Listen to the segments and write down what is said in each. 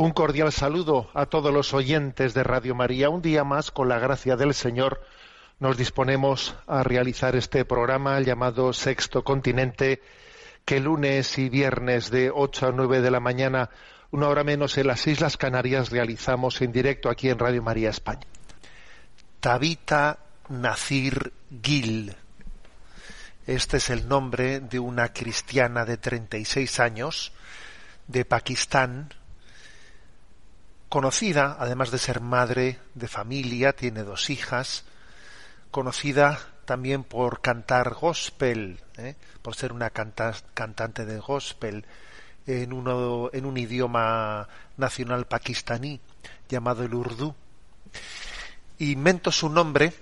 Un cordial saludo a todos los oyentes de Radio María. Un día más, con la gracia del Señor, nos disponemos a realizar este programa llamado Sexto Continente, que lunes y viernes de 8 a 9 de la mañana, una hora menos en las Islas Canarias, realizamos en directo aquí en Radio María España. Tabita Nacir Gil. Este es el nombre de una cristiana de 36 años de Pakistán, conocida, además de ser madre de familia, tiene dos hijas, conocida también por cantar gospel, ¿eh? por ser una canta- cantante de gospel en, uno, en un idioma nacional pakistaní llamado el urdu. Invento su nombre,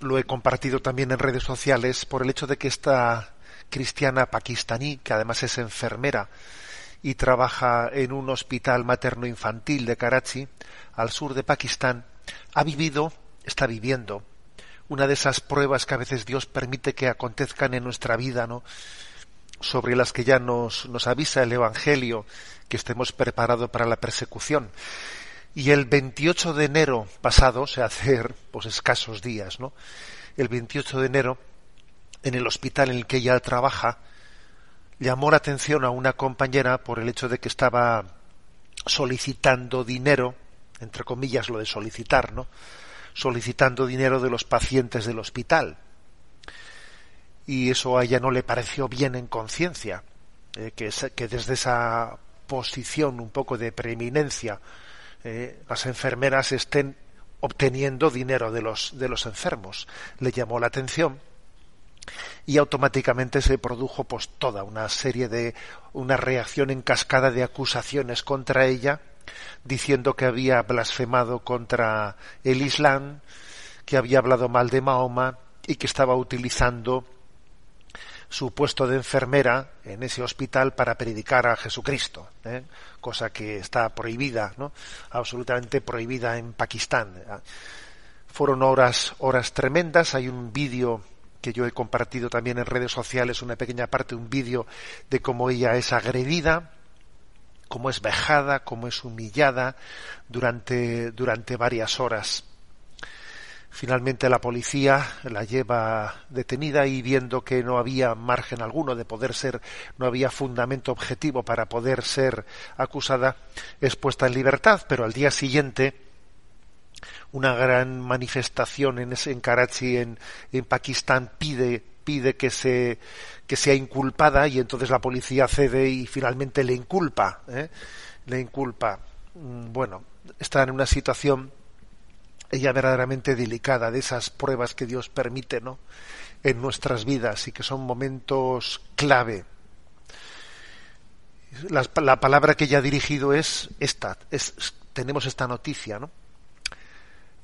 lo he compartido también en redes sociales, por el hecho de que esta cristiana pakistaní, que además es enfermera y trabaja en un hospital materno-infantil de Karachi, al sur de Pakistán, ha vivido, está viviendo, una de esas pruebas que a veces Dios permite que acontezcan en nuestra vida, ¿no? sobre las que ya nos, nos avisa el Evangelio, que estemos preparados para la persecución. Y el 28 de enero pasado, o sea, hace pues escasos días, ¿no? El 28 de enero, en el hospital en el que ella trabaja, llamó la atención a una compañera por el hecho de que estaba solicitando dinero, entre comillas lo de solicitar, ¿no? Solicitando dinero de los pacientes del hospital. Y eso a ella no le pareció bien en conciencia, eh, que, es- que desde esa posición un poco de preeminencia eh, las enfermeras estén obteniendo dinero de los, de los enfermos. Le llamó la atención y automáticamente se produjo pues toda una serie de una reacción en cascada de acusaciones contra ella diciendo que había blasfemado contra el Islam, que había hablado mal de Mahoma y que estaba utilizando su puesto de enfermera en ese hospital para predicar a Jesucristo, ¿eh? cosa que está prohibida, ¿no? absolutamente prohibida en Pakistán. Fueron horas, horas tremendas. Hay un vídeo que yo he compartido también en redes sociales, una pequeña parte, un vídeo de cómo ella es agredida, cómo es vejada, cómo es humillada durante, durante varias horas. Finalmente la policía la lleva detenida y viendo que no había margen alguno de poder ser, no había fundamento objetivo para poder ser acusada, es puesta en libertad, pero al día siguiente una gran manifestación en, ese- en Karachi, en, en Pakistán, pide, pide que, se, que sea inculpada y entonces la policía cede y finalmente le inculpa. ¿eh? Le inculpa. Mm, Bueno, está en una situación ella verdaderamente delicada de esas pruebas que Dios permite ¿no? en nuestras vidas y que son momentos clave. Las- La, palabra que ella ha dirigido es esta, es, tenemos esta noticia, ¿no?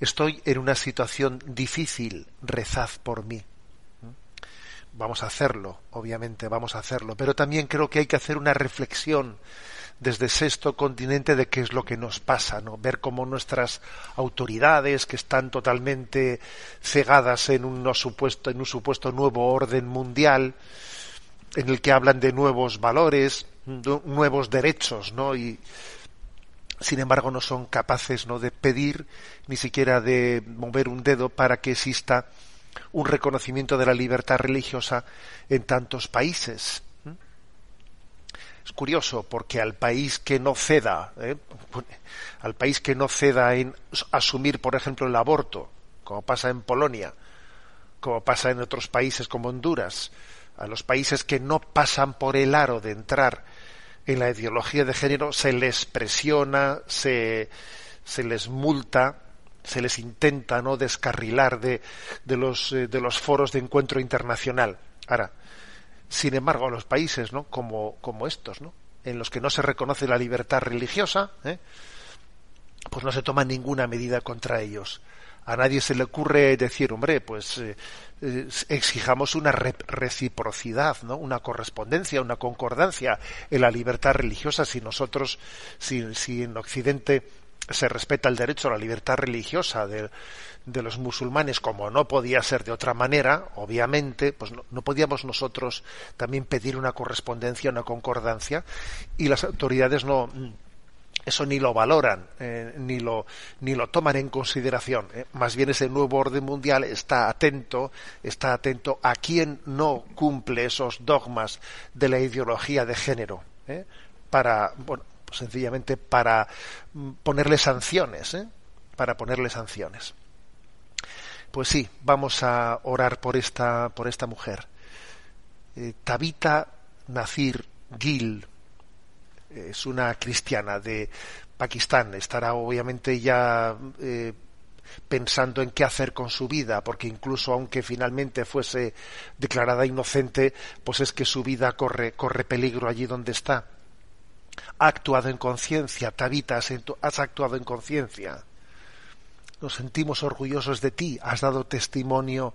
Estoy en una situación difícil, rezad por mí. Vamos a hacerlo, obviamente, vamos a hacerlo, pero también creo que hay que hacer una reflexión desde sexto continente de qué es lo que nos pasa, ¿no? Ver cómo nuestras autoridades, que están totalmente cegadas en un supuesto, en un supuesto nuevo orden mundial, en el que hablan de nuevos valores, nuevos derechos, ¿no? Y sin embargo no son capaces, ¿no? de pedir ni siquiera de mover un dedo para que exista un reconocimiento de la libertad religiosa en tantos países. Es curioso porque al país que no ceda, ¿eh? al país que no ceda en asumir, por ejemplo, el aborto, como pasa en Polonia, como pasa en otros países como Honduras, a los países que no pasan por el aro de entrar en la ideología de género, se les presiona, se, se les multa, se les intenta no descarrilar de, de, los, eh, de los foros de encuentro internacional. Ahora, sin embargo, a los países ¿no? como, como estos, ¿no? en los que no se reconoce la libertad religiosa, ¿eh? pues no se toma ninguna medida contra ellos. A nadie se le ocurre decir, hombre, pues eh, exijamos una reciprocidad, ¿no? una correspondencia, una concordancia en la libertad religiosa si nosotros, si, si en Occidente se respeta el derecho a la libertad religiosa de, los musulmanes, como no podía ser de otra manera, obviamente, pues no, podíamos nosotros también pedir una correspondencia, una concordancia, y las autoridades no eso ni lo valoran, eh, ni, lo, ni lo toman en consideración. Eh. Más bien ese nuevo orden mundial está atento, está atento a quien no cumple esos dogmas de la ideología de género, eh, para, bueno, sencillamente para mm, ponerle sanciones, para ponerle sanciones. Pues sí, vamos a orar por esta, por esta mujer. Tabita Nacir Gil, es una cristiana de Pakistán, estará obviamente ya eh, pensando en qué hacer con su vida, porque incluso aunque finalmente fuese declarada inocente, pues es que su vida corre, corre peligro allí donde está. Ha actuado en conciencia, Tabita, has actuado en conciencia. Nos sentimos orgullosos de ti, has dado testimonio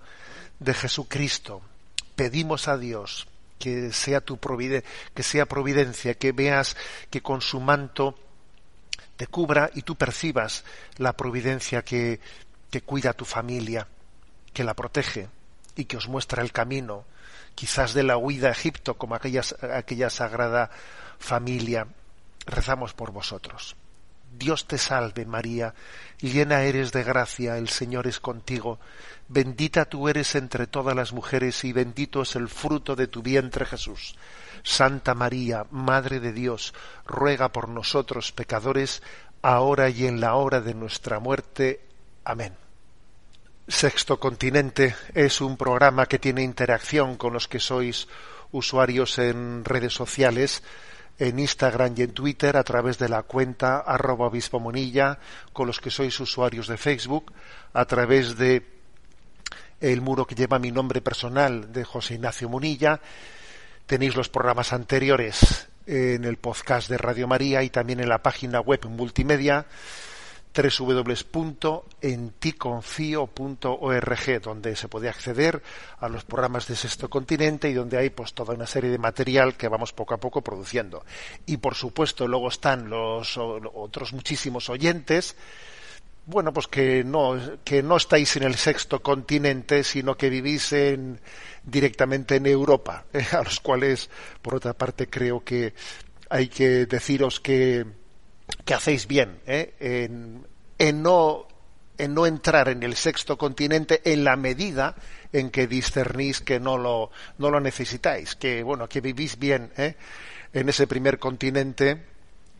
de Jesucristo. Pedimos a Dios que sea tu que sea providencia, que veas que con su manto te cubra y tú percibas la providencia que, que cuida a tu familia, que la protege y que os muestra el camino, quizás de la huida a Egipto, como aquella, aquella sagrada familia. Rezamos por vosotros. Dios te salve María, llena eres de gracia, el Señor es contigo, bendita tú eres entre todas las mujeres y bendito es el fruto de tu vientre Jesús. Santa María, Madre de Dios, ruega por nosotros pecadores, ahora y en la hora de nuestra muerte. Amén. Sexto Continente es un programa que tiene interacción con los que sois usuarios en redes sociales en Instagram y en Twitter a través de la cuenta arroba obispo monilla, con los que sois usuarios de Facebook, a través de el muro que lleva mi nombre personal de José Ignacio Munilla. Tenéis los programas anteriores en el podcast de Radio María y también en la página web multimedia www.enticonfio.org, donde se puede acceder a los programas de Sexto Continente y donde hay pues toda una serie de material que vamos poco a poco produciendo. Y por supuesto luego están los otros muchísimos oyentes bueno, pues que no, que no estáis en el sexto continente, sino que vivís en, directamente en Europa, a los cuales, por otra parte, creo que hay que deciros que, que hacéis bien ¿eh? en, no, en no entrar en el sexto continente en la medida en que discernís que no lo, no lo necesitáis, que bueno, que vivís bien ¿eh? en ese primer continente,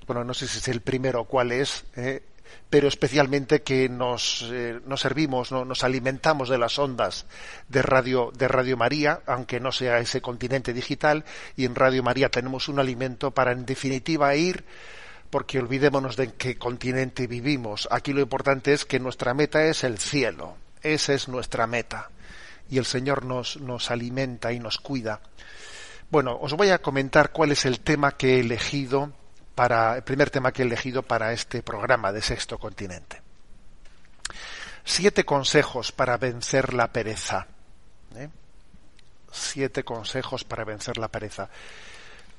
bueno, no sé si es el primero o cuál es, ¿eh? pero especialmente que nos, eh, nos servimos, ¿no? nos alimentamos de las ondas de radio, de Radio María, aunque no sea ese continente digital, y en Radio María tenemos un alimento para en definitiva ir porque olvidémonos de en qué continente vivimos. Aquí lo importante es que nuestra meta es el cielo. Esa es nuestra meta. Y el Señor nos, nos alimenta y nos cuida. Bueno, os voy a comentar cuál es el tema que he elegido para, el primer tema que he elegido para este programa de Sexto Continente. Siete consejos para vencer la pereza. ¿eh? Siete consejos para vencer la pereza.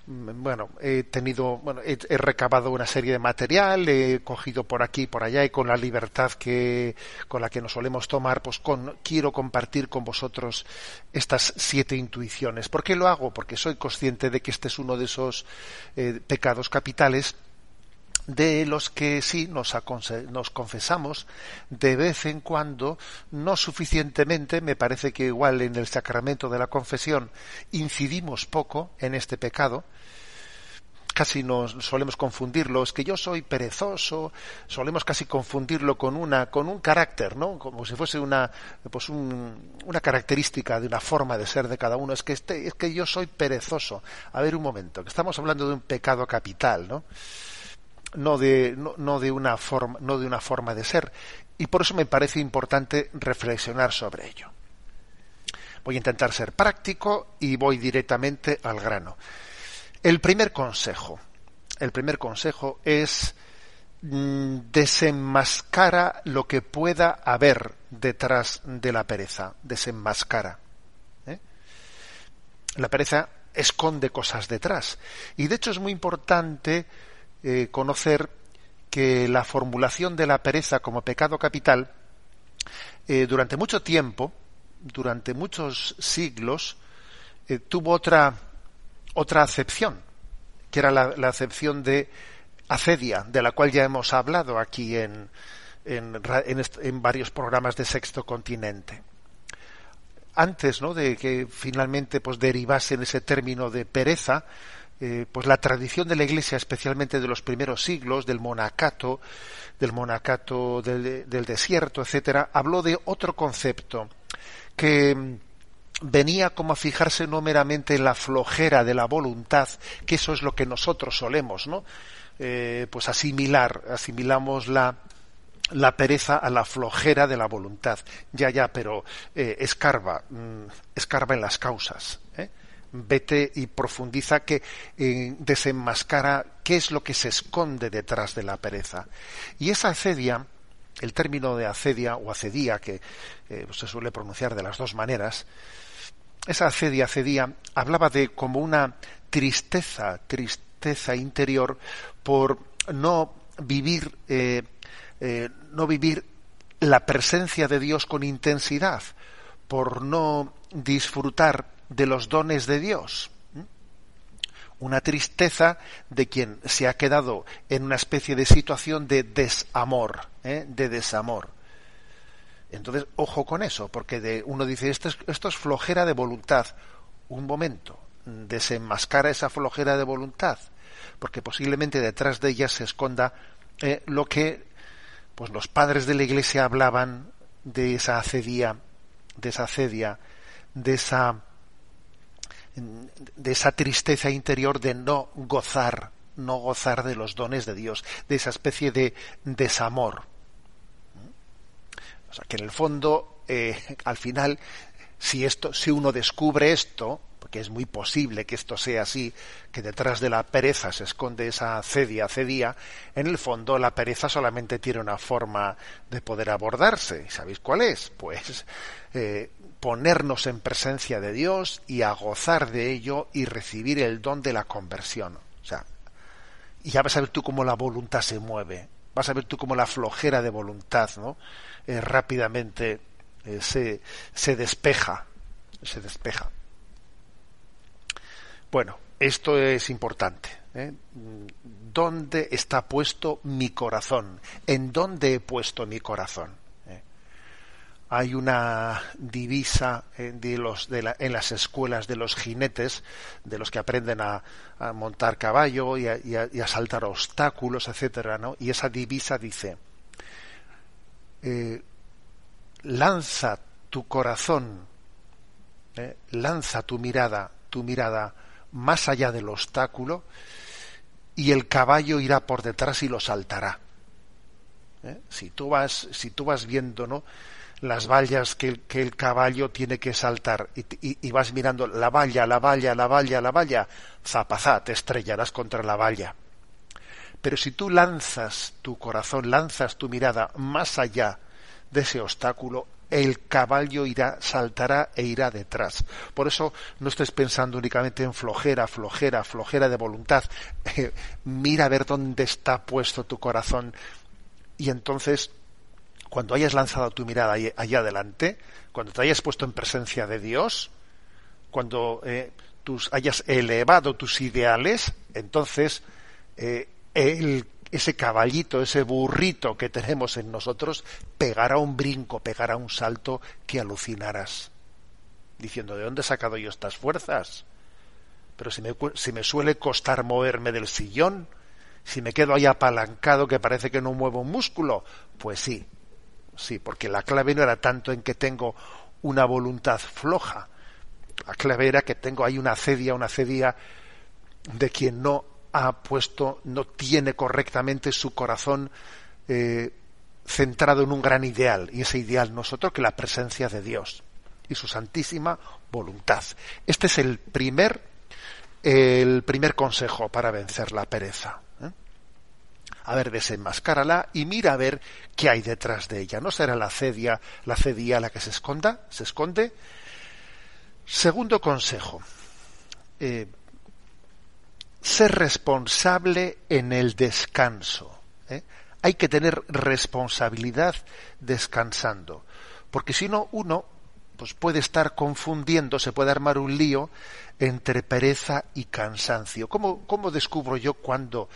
Bueno, he tenido, bueno, he, recabado una serie de material, he cogido por aquí, por allá y con la libertad que, con la que nos solemos tomar, pues con, quiero compartir con vosotros estas siete intuiciones. ¿Por qué lo hago? Porque soy consciente de que este es uno de esos eh, pecados capitales de los que sí nos, nos, confesamos de vez en cuando, no suficientemente, me parece que igual en el sacramento de la confesión incidimos poco en este pecado, casi nos solemos confundirlo, es que yo soy perezoso, solemos casi confundirlo con una con un carácter, ¿no? Como si fuese una pues una característica de una forma de ser de cada uno, es que este es que yo soy perezoso. A ver un momento, que estamos hablando de un pecado capital, ¿no? No de no, no de una forma no de una forma de ser y por eso me parece importante reflexionar sobre ello. Voy a intentar ser práctico y voy directamente al grano. El primer consejo, el primer consejo es mm, desenmascara lo que pueda haber detrás de la pereza, desenmascara. ¿eh? La pereza esconde cosas detrás. Y de hecho es muy importante eh, conocer que la formulación de la pereza como pecado capital, eh, durante mucho tiempo, durante muchos siglos, tuvo otra otra acepción, que era la, acepción de acedia, de la cual ya hemos hablado aquí en, en, varios programas de Sexto Continente. Antes ¿no? de que finalmente pues, derivase en ese término de pereza, eh, pues la tradición de la Iglesia, especialmente de los primeros siglos, del monacato, del monacato del, desierto, etcétera, habló de otro concepto que venía como a fijarse no meramente en la flojera de la voluntad, que eso es lo que nosotros solemos, ¿no? Eh, pues asimilar, asimilamos la, la pereza a la flojera de la voluntad. Ya, ya, pero eh, escarba, mm, escarba en las causas. ¿eh? Vete y profundiza que desenmascara qué es lo que se esconde detrás de la pereza. Y esa acedia, el término de acedia o acedía, que se suele pronunciar de las dos maneras, esa acedia, cedía, hablaba de como una tristeza, tristeza interior por no vivir, eh, eh, no vivir la presencia de Dios con intensidad, por no disfrutar de los dones de Dios. Una tristeza de quien se ha quedado en una especie de situación de desamor, ¿eh? de desamor. Entonces, ojo con eso, porque de, uno dice, esto es, esto es flojera de voluntad. Un momento, desenmascara esa flojera de voluntad, porque posiblemente detrás de ella se esconda eh, lo que pues los padres de la iglesia hablaban de esa acedia, de esa acedia, de esa de esa tristeza interior de no gozar, no gozar de los dones de Dios, de esa especie de desamor. O sea, que en el fondo, eh, al final, si esto, si uno descubre esto, porque es muy posible que esto sea así, que detrás de la pereza se esconde esa cedia, cedía, en el fondo la pereza solamente tiene una forma de poder abordarse. ¿Y sabéis cuál es? Pues eh, ponernos en presencia de Dios y a gozar de ello y recibir el don de la conversión. O sea, y ya vas a ver tú cómo la voluntad se mueve, vas a ver tú cómo la flojera de voluntad, ¿no? Eh, rápidamente eh, se, se despeja, se despeja. Bueno, esto es importante. ¿eh? ¿Dónde está puesto mi corazón? ¿En dónde he puesto mi corazón? Hay una divisa de en las escuelas de los jinetes, de los que aprenden a, montar caballo y a, saltar obstáculos, etcétera, ¿no? Y esa divisa dice: eh, lanza tu corazón, eh, lanza tu mirada, tu mirada más allá del obstáculo y el caballo irá por detrás y lo saltará. Eh, si tú vas, si tú vas viendo, ¿no? Las vallas que el, caballo tiene que saltar y, y, vas mirando la valla, la valla, la valla, la valla, zapazá, te estrellarás contra la valla. Pero si tú lanzas tu corazón, lanzas tu mirada más allá de ese obstáculo, el caballo irá, saltará e irá detrás. Por eso no estés pensando únicamente en flojera, flojera, flojera de voluntad. mira a ver dónde está puesto tu corazón. Y entonces, cuando hayas lanzado tu mirada allá adelante, cuando te hayas puesto en presencia de Dios, cuando eh, tus, hayas elevado tus ideales, entonces eh, ese caballito, ese burrito que tenemos en nosotros, pegará un brinco, pegará un salto que alucinarás, diciendo, ¿de dónde he sacado yo estas fuerzas? Pero si me, si me suele costar moverme del sillón, si me quedo ahí apalancado que parece que no muevo un músculo, pues sí, sí, porque la clave no era tanto en que tengo una voluntad floja, la clave era que tengo ahí una cedia, una cedia de quien no ha puesto, no tiene correctamente su corazón eh, centrado en un gran ideal, y ese ideal no es otro que la presencia de Dios y su santísima voluntad. Este es el primer, el primer consejo para vencer la pereza. A ver, desenmascárala y mira a ver qué hay detrás de ella. ¿No será la cedia, la cedia la que se esconda? ¿Se esconde? Segundo consejo. Eh, ser responsable en el descanso. ¿eh? Hay que tener responsabilidad descansando, porque si no uno pues puede estar confundiendo, se puede armar un lío entre pereza y cansancio. ¿Cómo, descubro yo cuando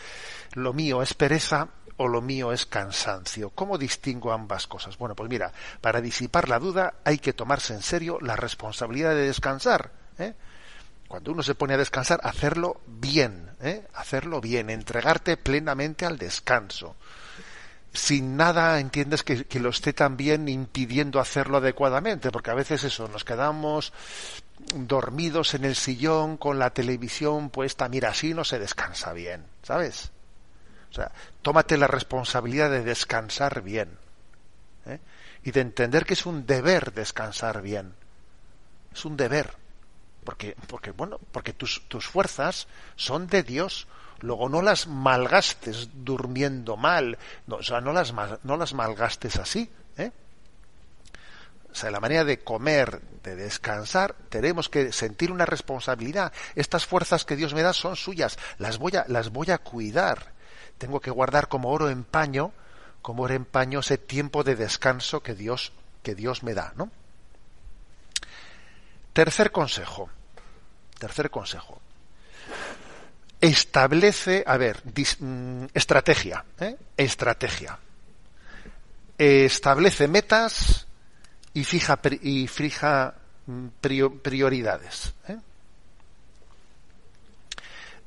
lo mío es pereza o lo mío es cansancio? ¿Cómo distingo ambas cosas? Bueno, pues mira, para disipar la duda hay que tomarse en serio la responsabilidad de descansar. ¿eh? cuando uno se pone a descansar, hacerlo bien, ¿eh? hacerlo bien, entregarte plenamente al descanso. Sin nada, entiendes, que, lo esté también impidiendo hacerlo adecuadamente, porque a veces eso, nos quedamos dormidos en el sillón con la televisión puesta, mira, así no se descansa bien, ¿sabes? O sea, tómate la responsabilidad de descansar bien ¿eh? y de entender que es un deber descansar bien. Es un deber porque, porque bueno, porque tus, tus fuerzas son de Dios. Luego no las malgastes durmiendo mal, no, o sea, no las, no las malgastes así. ¿eh? O sea, la manera de comer, de descansar, tenemos que sentir una responsabilidad. Estas fuerzas que Dios me da son suyas, las voy a, las voy a cuidar. Tengo que guardar como oro en paño, como oro en paño ese tiempo de descanso que Dios, que Dios me da, ¿no? Tercer consejo. Tercer consejo. Establece, a ver, mm, estrategia. ¿eh? Estrategia. Establece metas y fija, y fija mm, prioridades. ¿eh?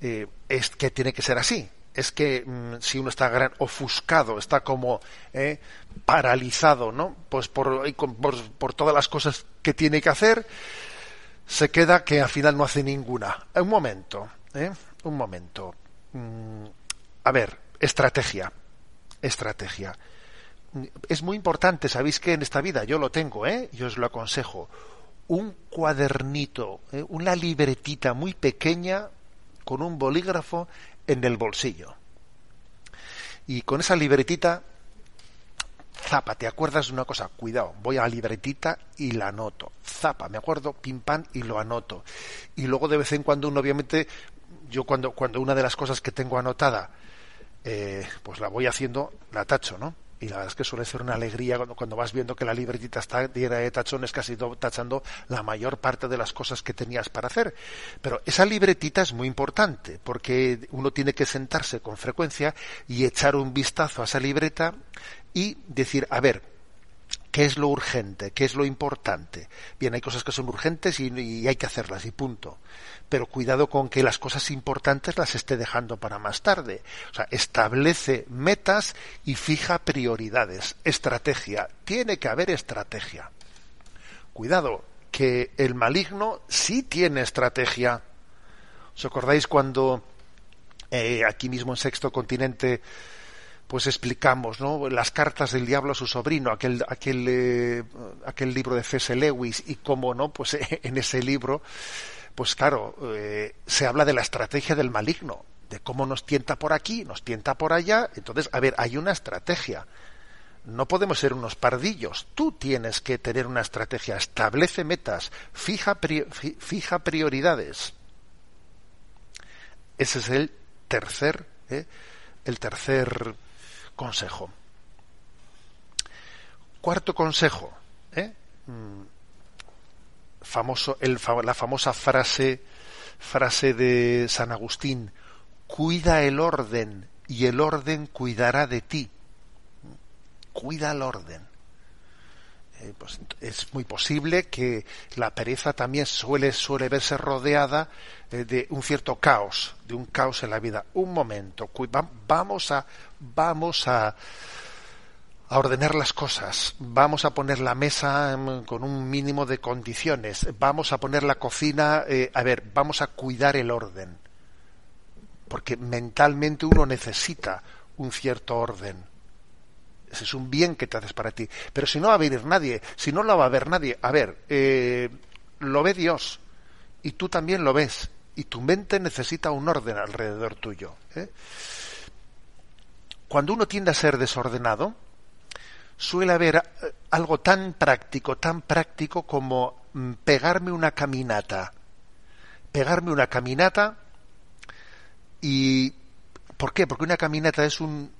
Eh, es que tiene que ser así. Es que mmm, si uno está ofuscado, está como eh, paralizado, ¿no? Pues por, por, por todas las cosas que tiene que hacer, se queda que al final no hace ninguna. Un momento. Un momento. Mm, a ver, estrategia, estrategia. Es muy importante, sabéis que en esta vida yo lo tengo, ¿eh? yo os lo aconsejo, un cuadernito, ¿eh? una libretita muy pequeña con un bolígrafo en el bolsillo. Y con esa libretita zapa, te acuerdas de una cosa, cuidado, voy a la libretita y la anoto, zapa, me acuerdo, pim pam y lo anoto. Y luego de vez en cuando uno obviamente, yo cuando, cuando una de las cosas que tengo anotada, eh, pues la voy haciendo, la tacho, ¿no? Y la verdad es que suele ser una alegría cuando, cuando vas viendo que la libretita está llena de tachones, casi tachando la mayor parte de las cosas que tenías para hacer. Pero esa libretita es muy importante, porque uno tiene que sentarse con frecuencia y echar un vistazo a esa libreta y decir, a ver, ¿qué es lo urgente? ¿Qué es lo importante? Bien, hay cosas que son urgentes y, hay que hacerlas y punto. Pero cuidado con que las cosas importantes las esté dejando para más tarde. O sea, establece metas y fija prioridades. Estrategia. Tiene que haber estrategia. Cuidado, que el maligno sí tiene estrategia. ¿Os acordáis cuando eh, aquí mismo en Sexto Continente pues explicamos ¿no? las cartas del diablo a su sobrino, aquel, aquel, eh, aquel libro de C.S. Lewis, y cómo no, pues en ese libro, pues claro, eh, se habla de la estrategia del maligno, de cómo nos tienta por aquí, nos tienta por allá. Entonces, a ver, hay una estrategia. No podemos ser unos pardillos. Tú tienes que tener una estrategia. Establece metas, fija, pri fija prioridades. Ese es el tercer, ¿eh? el tercer consejo. Cuarto consejo, ¿eh? famoso, el, la famosa frase, frase de San Agustín, cuida el orden y el orden cuidará de ti. Cuida el orden. Eh, pues es muy posible que la pereza también suele, suele verse rodeada eh, de un cierto caos, de un caos en la vida. Un momento, vamos a, vamos a, ordenar las cosas, vamos a poner la mesa em, con un mínimo de condiciones, vamos a poner la cocina, eh, a ver, vamos a cuidar el orden, porque mentalmente uno necesita un cierto orden. Ese es un bien que te haces para ti. Pero si no va a venir nadie, si no lo va a ver nadie, a ver, eh, lo ve Dios y tú también lo ves y tu mente necesita un orden alrededor tuyo. ¿eh? Cuando uno tiende a ser desordenado, suele haber eh, algo tan práctico, tan práctico como mm, pegarme una caminata. Pegarme una caminata y... ¿Por qué? Porque una caminata es un,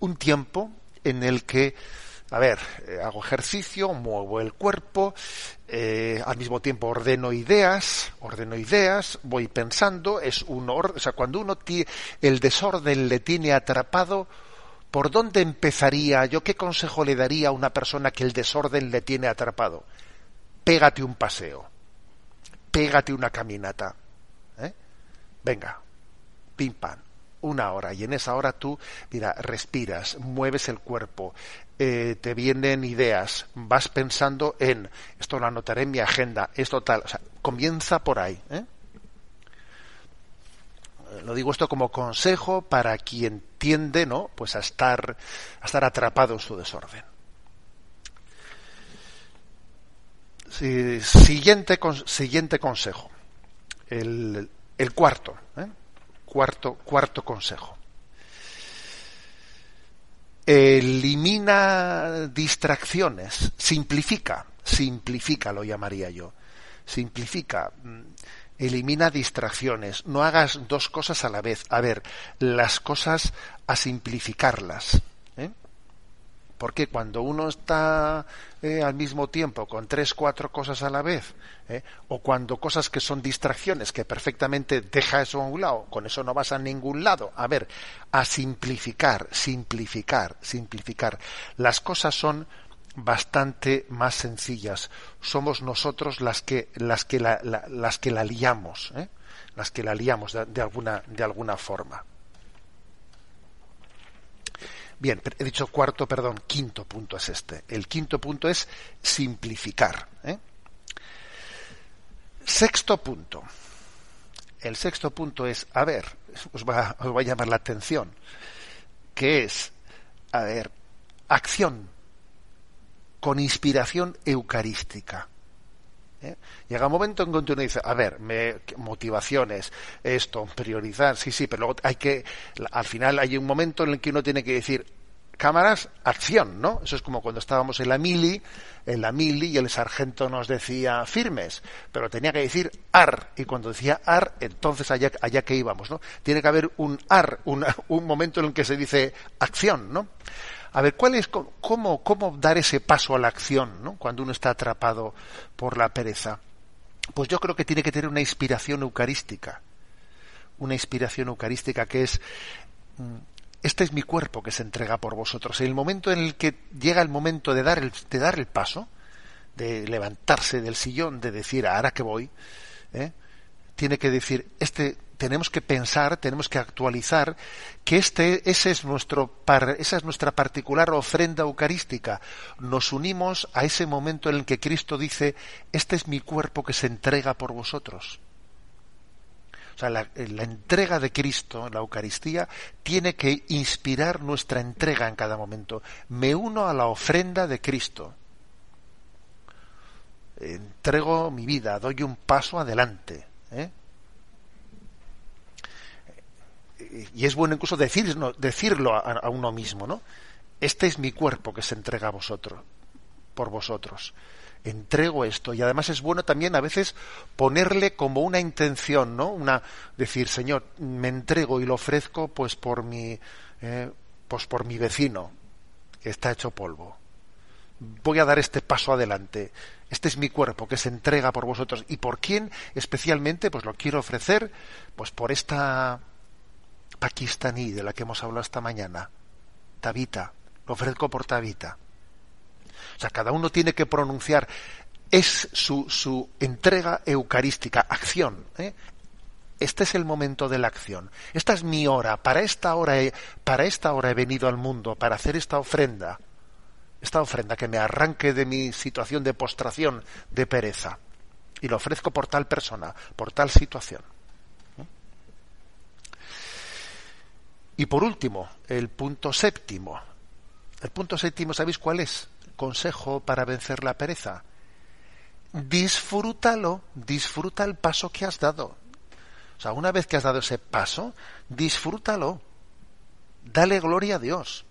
un tiempo en el que, a ver, eh, hago ejercicio, muevo el cuerpo, eh, al mismo tiempo ordeno ideas, ordeno ideas, voy pensando, es un orden, o sea, cuando uno tiene, el desorden le tiene atrapado, ¿por dónde empezaría? ¿Yo qué consejo le daría a una persona que el desorden le tiene atrapado? Pégate un paseo, pégate una caminata, ¿eh? venga, pim pam, una hora y en esa hora tú, mira, respiras, mueves el cuerpo, eh, te vienen ideas, vas pensando en esto lo anotaré en mi agenda, esto tal, comienza por ahí. ¿eh? Lo digo esto como consejo para quien tiende, ¿no? Pues a estar, a estar atrapado en su desorden. siguiente, siguiente consejo. El, el cuarto. Cuarto, cuarto consejo. Elimina distracciones, simplifica, simplifica lo llamaría yo. Simplifica, mm, elimina distracciones, no hagas dos cosas a la vez. A ver, las cosas a simplificarlas. Porque cuando uno está eh, al mismo tiempo con tres, cuatro cosas a la vez, eh, o cuando cosas que son distracciones, que perfectamente deja eso a un lado, con eso no vas a ningún lado. A ver, a simplificar, simplificar, simplificar. Las cosas son bastante más sencillas. Somos nosotros las que, las que, la, las que la liamos, ¿eh? las que la liamos de, alguna, de alguna forma. Bien, he dicho cuarto, perdón, quinto punto es este. El quinto punto es simplificar. ¿eh? Sexto punto. El sexto punto es, a ver, va, os va a llamar la atención, que es, a ver, acción con inspiración eucarística. ¿Eh? Llega un momento en que uno dice, a ver, me, motivaciones, esto, priorizar, sí, sí, pero luego hay que, al final hay un momento en el que uno tiene que decir, cámaras, acción, ¿no? Eso es como cuando estábamos en la mili, en la mili y el sargento nos decía firmes, pero tenía que decir ar, y cuando decía ar, entonces allá, allá que íbamos, ¿no? Tiene que haber un ar, un, un momento en el que se dice acción, ¿no? A ver, ¿cuál es, cómo, dar ese paso a la acción, ¿no? Cuando uno está atrapado por la pereza. Pues yo creo que tiene que tener una inspiración eucarística. Una inspiración eucarística que es mm, este es mi cuerpo que se entrega por vosotros. En el momento en el que llega el momento de dar el, de dar el paso, de levantarse del sillón, de decir, ahora que voy, ¿eh? tiene que decir, este tenemos que pensar, tenemos que actualizar que este, ese es nuestro, esa es nuestra particular ofrenda eucarística. Nos unimos a ese momento en el que Cristo dice, este es mi cuerpo que se entrega por vosotros. O sea, la, la, entrega de Cristo, la Eucaristía, tiene que inspirar nuestra entrega en cada momento. Me uno a la ofrenda de Cristo. Entrego mi vida, doy un paso adelante. ¿eh? Y es bueno incluso decirlo, a, uno mismo, ¿no? Este es mi cuerpo que se entrega a vosotros, por vosotros. Entrego esto y además es bueno también a veces ponerle como una intención, ¿no? Una decir, Señor, me entrego y lo ofrezco, pues por mi, eh, pues por mi vecino que está hecho polvo. Voy a dar este paso adelante. Este es mi cuerpo que se entrega por vosotros. ¿Y por quién especialmente? Pues lo quiero ofrecer, pues por esta pakistaní de la que hemos hablado esta mañana, Tabita, lo ofrezco por Tabita. O sea, cada uno tiene que pronunciar, es su, su entrega eucarística, acción. ¿eh? Este es el momento de la acción. Esta es mi hora. Para esta hora, he, para esta hora he venido al mundo, para hacer esta ofrenda. Esta ofrenda que me arranque de mi situación de postración, de pereza. Y lo ofrezco por tal persona, por tal situación. Y por último, el punto séptimo. El punto séptimo, ¿sabéis cuál es? Consejo para vencer la pereza. Disfrútalo, disfruta el paso que has dado. O sea, una vez que has dado ese paso, disfrútalo. Dale gloria a Dios.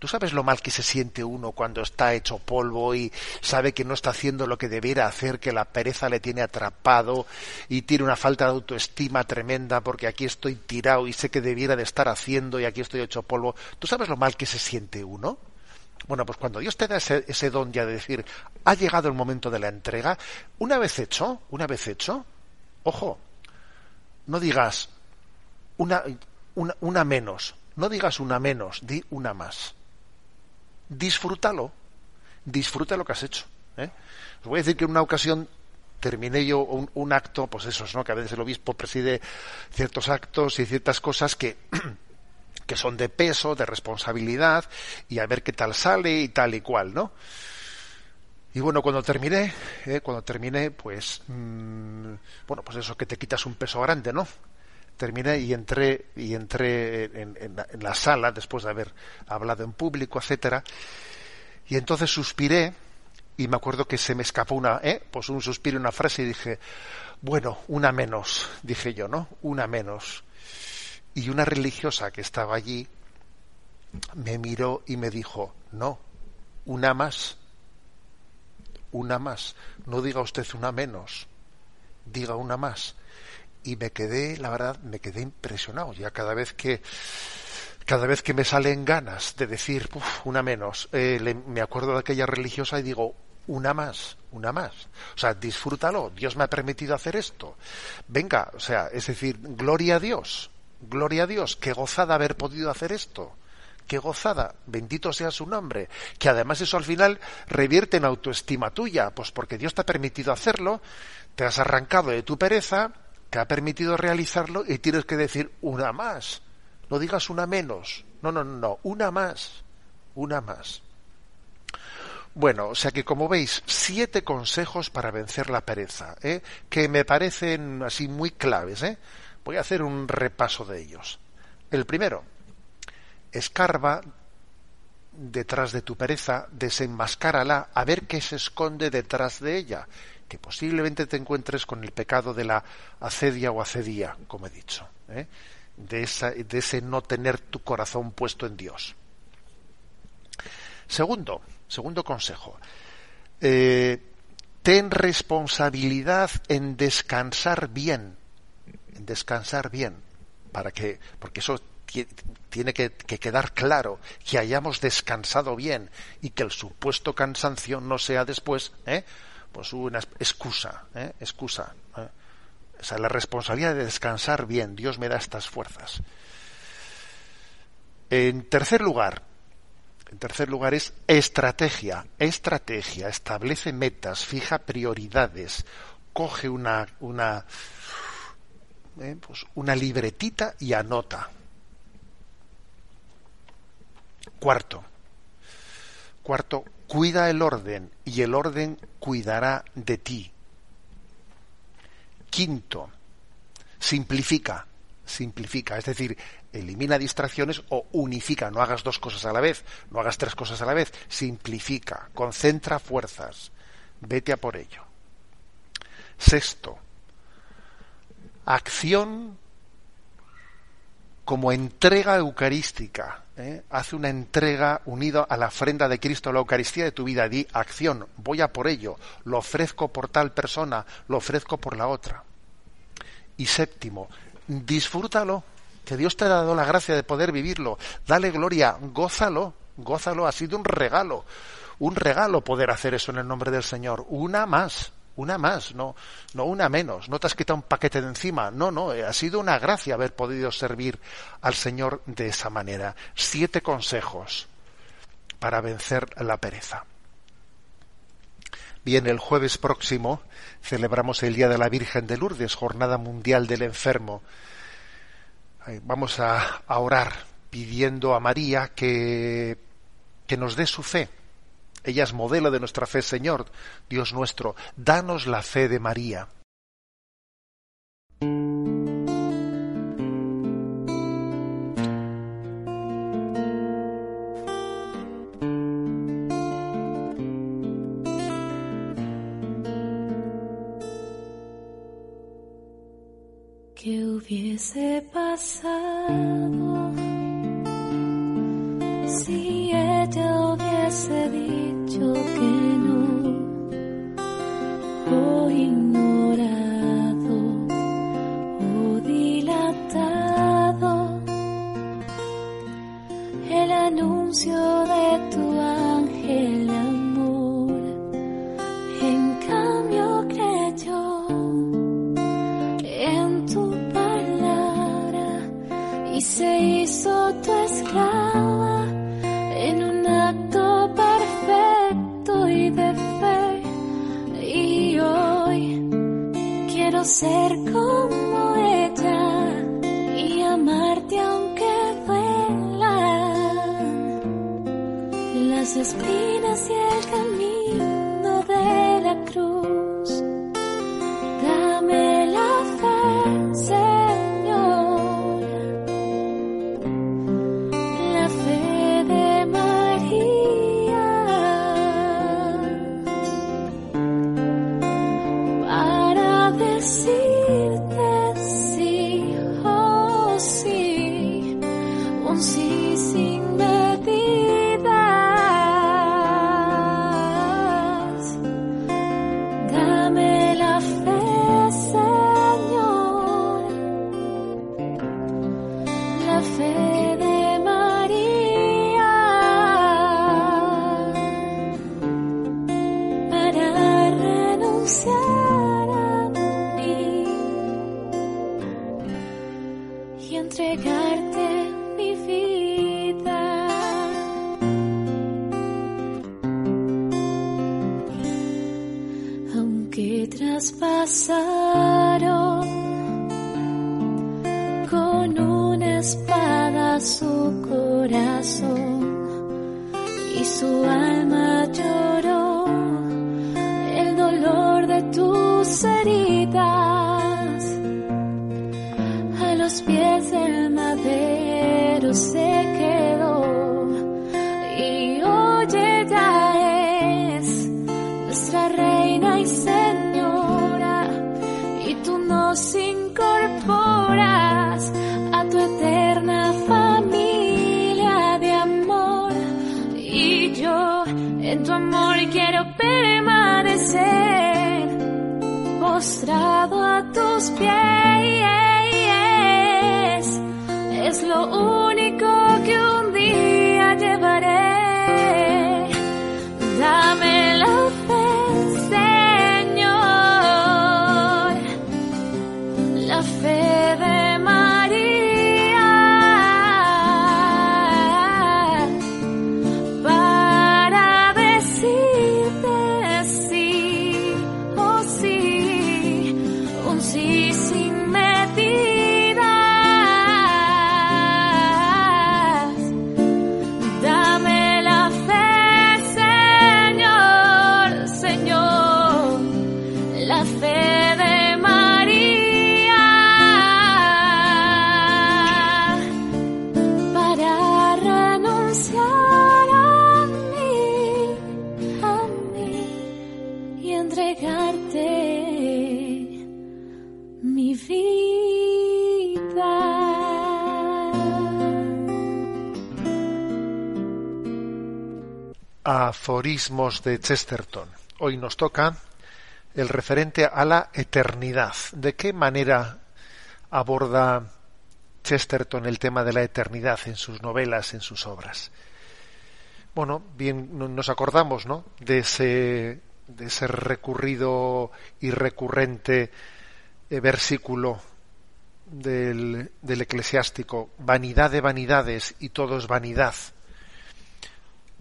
¿Tú sabes lo mal que se siente uno cuando está hecho polvo y sabe que no está haciendo lo que debiera hacer, que la pereza le tiene atrapado y tiene una falta de autoestima tremenda porque aquí estoy tirado y sé que debiera de estar haciendo y aquí estoy hecho polvo? ¿Tú sabes lo mal que se siente uno? Bueno, pues cuando Dios te da ese, ese don ya de decir, ha llegado el momento de la entrega, una vez hecho, una vez hecho, ojo, no digas una, una, una menos, no digas una menos, di una más disfrútalo, disfruta lo que has hecho. ¿eh? Os voy a decir que en una ocasión terminé yo un, un, acto, pues esos, ¿no? Que a veces el obispo preside ciertos actos y ciertas cosas que, que son de peso, de responsabilidad, y a ver qué tal sale y tal y cual, ¿no? Y bueno, cuando terminé, eh, cuando terminé, pues, mmm, bueno, pues eso que te quitas un peso grande, ¿no? Terminé y entré y entré en, en, en, la sala después de haber hablado en público etcétera. Y entonces suspiré y me acuerdo que se me escapó una ¿eh? pues un suspiro una frase y dije bueno una menos dije yo no una menos y una religiosa que estaba allí me miró y me dijo no una más una más. No diga usted una menos diga una más y me quedé, la verdad, me quedé impresionado. Ya cada vez que cada vez que me salen ganas de decir uf, una menos, eh, le, me acuerdo de aquella religiosa y digo una más, una más. O sea, disfrútalo. Dios me ha permitido hacer esto. Venga, o sea, es decir, gloria a Dios, gloria a Dios. Qué gozada haber podido hacer esto. Qué gozada, bendito sea su nombre. Que además eso al final revierte en autoestima tuya, pues porque Dios te ha permitido hacerlo, te has arrancado de tu pereza, que ha permitido realizarlo y tienes que decir una más. No digas una menos. No, no, no, no. Una más. Una más. Bueno, o sea que como veis, siete consejos para vencer la pereza, ¿eh? que me parecen así muy claves. ¿eh? Voy a hacer un repaso de ellos. El primero, escarba detrás de tu pereza, desenmascárala, a ver qué se esconde detrás de ella que posiblemente te encuentres con el pecado de la acedia o acedía, como he dicho, ¿eh? de, esa, de ese no tener tu corazón puesto en Dios. Segundo, segundo consejo, eh, ten responsabilidad en descansar bien, en descansar bien, para que, porque eso tiene que, que, quedar claro que hayamos descansado bien y que el supuesto cansancio no sea después ¿eh? Pues una excusa, ¿eh? excusa. ¿eh? O sea, la responsabilidad de descansar bien. Dios me da estas fuerzas. En tercer lugar, en tercer lugar es estrategia. Estrategia. Establece metas, fija prioridades, coge una, una, ¿eh? pues una libretita y anota. Cuarto. Cuarto, Cuida el orden y el orden cuidará de ti. Quinto, simplifica, simplifica, es decir, elimina distracciones o unifica, no hagas dos cosas a la vez, no hagas tres cosas a la vez, simplifica, concentra fuerzas, vete a por ello. Sexto, acción como entrega eucarística. ¿Eh? Hace una entrega unida a la ofrenda de Cristo, la Eucaristía de tu vida. Di acción, voy a por ello, lo ofrezco por tal persona, lo ofrezco por la otra. Y séptimo, disfrútalo, que Dios te ha dado la gracia de poder vivirlo. Dale gloria, gózalo, gózalo, ha sido un regalo, un regalo poder hacer eso en el nombre del Señor. Una más, una más, no, no una menos, no te has quitado un paquete de encima, no, no, eh, ha sido una gracia haber podido servir al Señor de esa manera. Siete consejos para vencer la pereza. Bien, el jueves próximo celebramos el Día de la Virgen de Lourdes, Jornada Mundial del Enfermo. Vamos a, orar pidiendo a María que, que nos dé su fe. Ella es modelo de nuestra fe, Señor, Dios nuestro. Danos la fe de María. ¿Qué hubiese pasado hubiese dicho que no. O ignorado ser como ella y amarte aunque duelan las espinas y el camino tus Aforismos de Chesterton. Hoy nos toca el referente a la eternidad. ¿De qué manera aborda Chesterton el tema de la eternidad en sus novelas, en sus obras? Bueno, bien nos acordamos, ¿no? De ese recurrido y recurrente eh, versículo del, del eclesiástico, vanidad de vanidades y todo es vanidad.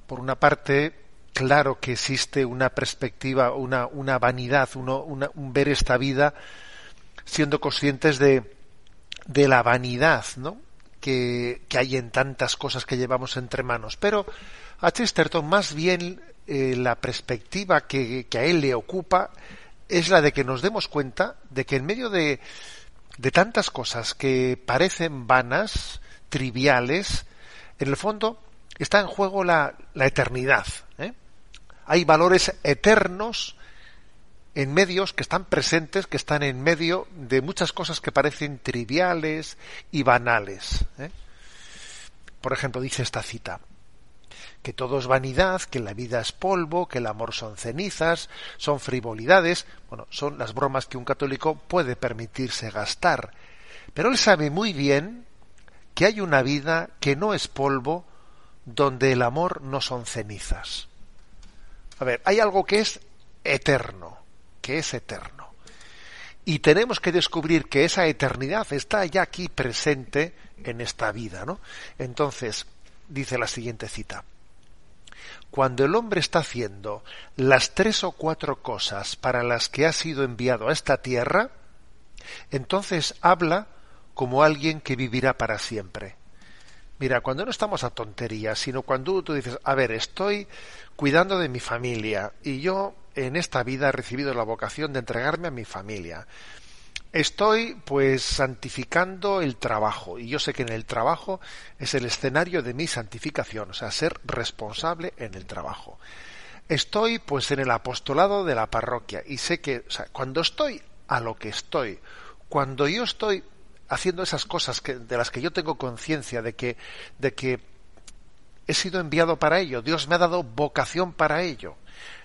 Por una parte, claro que existe una perspectiva, una, una vanidad, uno, una, un ver esta vida siendo conscientes de, de la vanidad, ¿no? Que, que, hay en tantas cosas que llevamos entre manos. Pero a Chesterton más bien eh, la perspectiva que, que, a él le ocupa es la de que nos demos cuenta de que en medio de, de tantas cosas que parecen vanas, triviales, en el fondo está en juego la, eternidad. ¿eh? Hay valores eternos en medios que están presentes, que están en medio de muchas cosas que parecen triviales y banales. ¿eh? Por ejemplo, dice esta cita, que todo es vanidad, que la vida es polvo, que el amor son cenizas, son frivolidades, bueno, son las bromas que un católico puede permitirse gastar. Pero él sabe muy bien que hay una vida que no es polvo, donde el amor no son cenizas. A ver, hay algo que es eterno, que es eterno. Y tenemos que descubrir que esa eternidad está ya aquí presente en esta vida, ¿no? Entonces, dice la siguiente cita. Cuando el hombre está haciendo las tres o cuatro cosas para las que ha sido enviado a esta tierra, entonces habla como alguien que vivirá para siempre. Mira, cuando no estamos a tonterías, sino cuando tú dices, a ver, estoy cuidando de mi familia y yo en esta vida he recibido la vocación de entregarme a mi familia. Estoy pues santificando el trabajo y yo sé que en el trabajo es el escenario de mi santificación, o sea, ser responsable en el trabajo. Estoy pues en el apostolado de la parroquia y sé que, o sea, cuando estoy a lo que estoy, cuando yo estoy haciendo esas cosas de las que yo tengo conciencia de que, de que he sido enviado para ello, Dios me ha dado vocación para ello.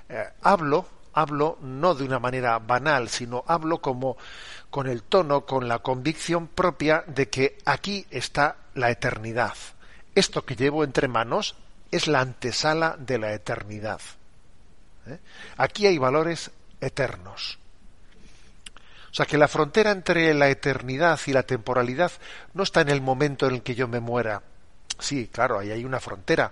Eh, hablo, hablo no de una manera banal, sino hablo como con el tono, con la convicción propia de que aquí está la eternidad. Esto que llevo entre manos es la antesala de la eternidad. ¿Eh? Aquí hay valores eternos. O sea que la frontera entre la eternidad y la temporalidad no está en el momento en el que yo me muera. Sí, claro, ahí hay una frontera.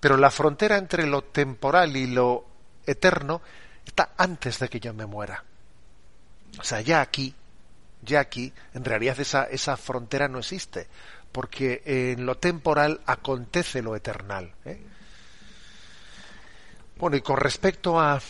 Pero la frontera entre lo temporal y lo eterno está antes de que yo me muera. O sea, ya aquí, ya aquí, en realidad esa, esa frontera no existe, porque en lo temporal acontece lo eternal. ¿eh? Bueno, y con respecto a,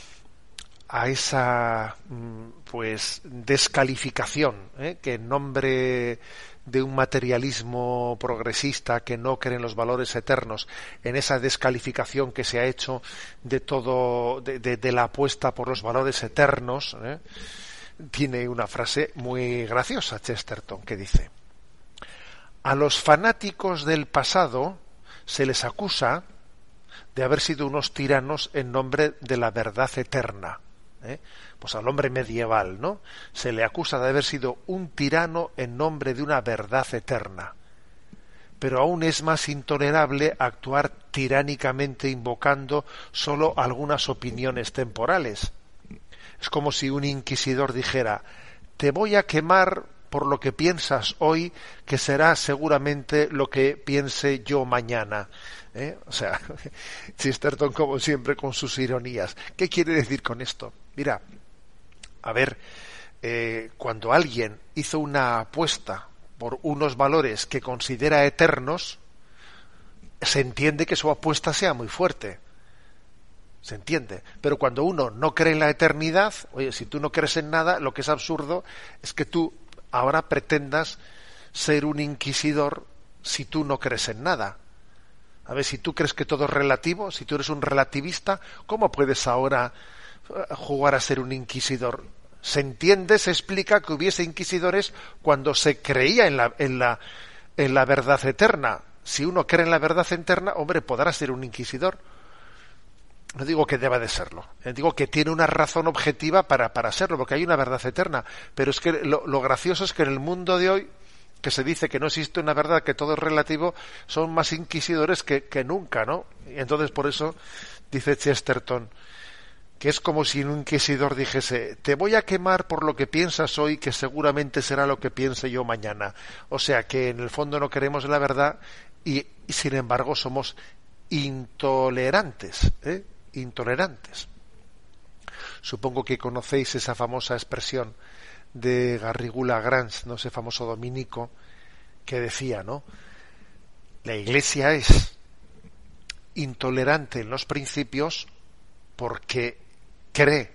a esa mm, pues descalificación ¿eh? que en nombre de un materialismo progresista que no cree en los valores eternos, en esa descalificación que se ha hecho de todo, de, la apuesta por los valores eternos, ¿eh? tiene una frase muy graciosa Chesterton que dice a los fanáticos del pasado se les acusa de haber sido unos tiranos en nombre de la verdad eterna ¿eh? pues al hombre medieval, ¿no? Se le acusa de haber sido un tirano en nombre de una verdad eterna. Pero aún es más intolerable actuar tiránicamente invocando sólo algunas opiniones temporales. Es como si un inquisidor dijera te voy a quemar por lo que piensas hoy, que será seguramente lo que piense yo mañana. ¿Eh? O sea, Chesterton como siempre con sus ironías. ¿Qué quiere decir con esto? Mira, a ver, eh, cuando alguien hizo una apuesta por unos valores que considera eternos, se entiende que su apuesta sea muy fuerte. Se entiende. Pero cuando uno no cree en la eternidad, oye, si tú no crees en nada, lo que es absurdo es que tú ahora pretendas ser un inquisidor si tú no crees en nada. A ver, si tú crees que todo es relativo, si tú eres un relativista, ¿cómo puedes ahora jugar a ser un inquisidor. Se entiende, se explica que hubiese inquisidores cuando se creía en la, en la, en la verdad eterna. Si uno cree en la verdad eterna, hombre, podrá ser un inquisidor. No digo que deba de serlo, eh, digo que tiene una razón objetiva para, para serlo, porque hay una verdad eterna. Pero es que lo, lo gracioso es que en el mundo de hoy, que se dice que no existe una verdad, que todo es relativo, son más inquisidores que, que nunca, ¿no? Y entonces por eso dice Chesterton, que es como si un inquisidor dijese, te voy a quemar por lo que piensas hoy, que seguramente será lo que piense yo mañana. O sea que en el fondo no queremos la verdad y, sin embargo somos intolerantes, ¿eh? intolerantes. Supongo que conocéis esa famosa expresión de Garrigula Grans, no ese famoso dominico, que decía, ¿no? La Iglesia es intolerante en los principios porque cree,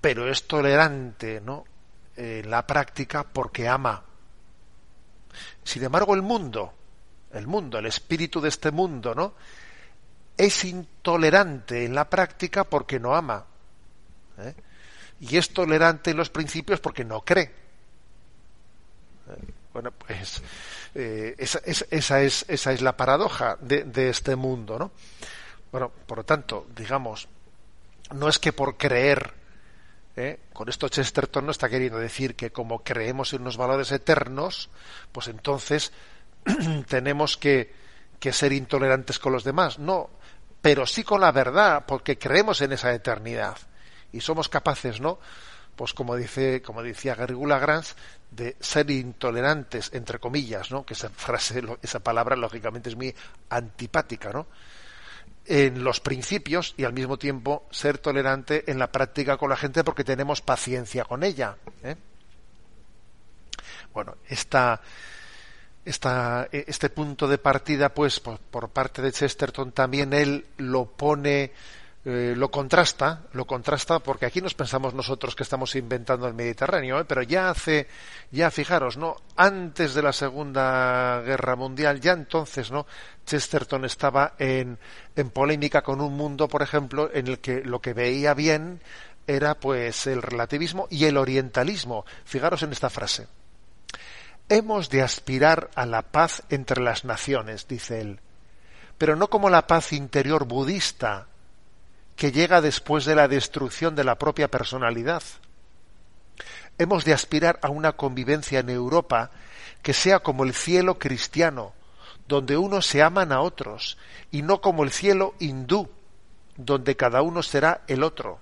pero es tolerante, ¿no? En la práctica porque ama. Sin embargo, el mundo, el mundo, el espíritu de este mundo, ¿no? Es intolerante en la práctica porque no ama. ¿eh? Y es tolerante en los principios porque no cree. ¿Eh? Bueno, pues eh, esa, es, esa, es, esa es la paradoja de, de este mundo, ¿no? Bueno, por lo tanto, digamos, no es que por creer, ¿eh? con esto Chesterton no está queriendo decir que como creemos en unos valores eternos, pues entonces tenemos que, que ser intolerantes con los demás. No, pero sí con la verdad, porque creemos en esa eternidad y somos capaces, ¿no? Pues como dice, como decía Garrigula Grans, de ser intolerantes, entre comillas, ¿no? Que esa frase, esa palabra, lógicamente es muy antipática, ¿no? En los principios y al mismo tiempo ser tolerante en la práctica con la gente porque tenemos paciencia con ella. ¿eh? Bueno, esta, esta, este punto de partida, pues por, parte de Chesterton también él lo pone eh, lo contrasta, lo contrasta porque aquí nos pensamos nosotros que estamos inventando el Mediterráneo, ¿eh? pero ya hace, ya fijaros, ¿no? Antes de la Segunda Guerra Mundial, ya entonces, ¿no? Chesterton estaba en, en polémica con un mundo, por ejemplo, en el que lo que veía bien era pues el relativismo y el orientalismo. Fijaros en esta frase. Hemos de aspirar a la paz entre las naciones, dice él, pero no como la paz interior budista que llega después de la destrucción de la propia personalidad. Hemos de aspirar a una convivencia en Europa que sea como el cielo cristiano, donde unos se aman a otros, y no como el cielo hindú, donde cada uno será el otro.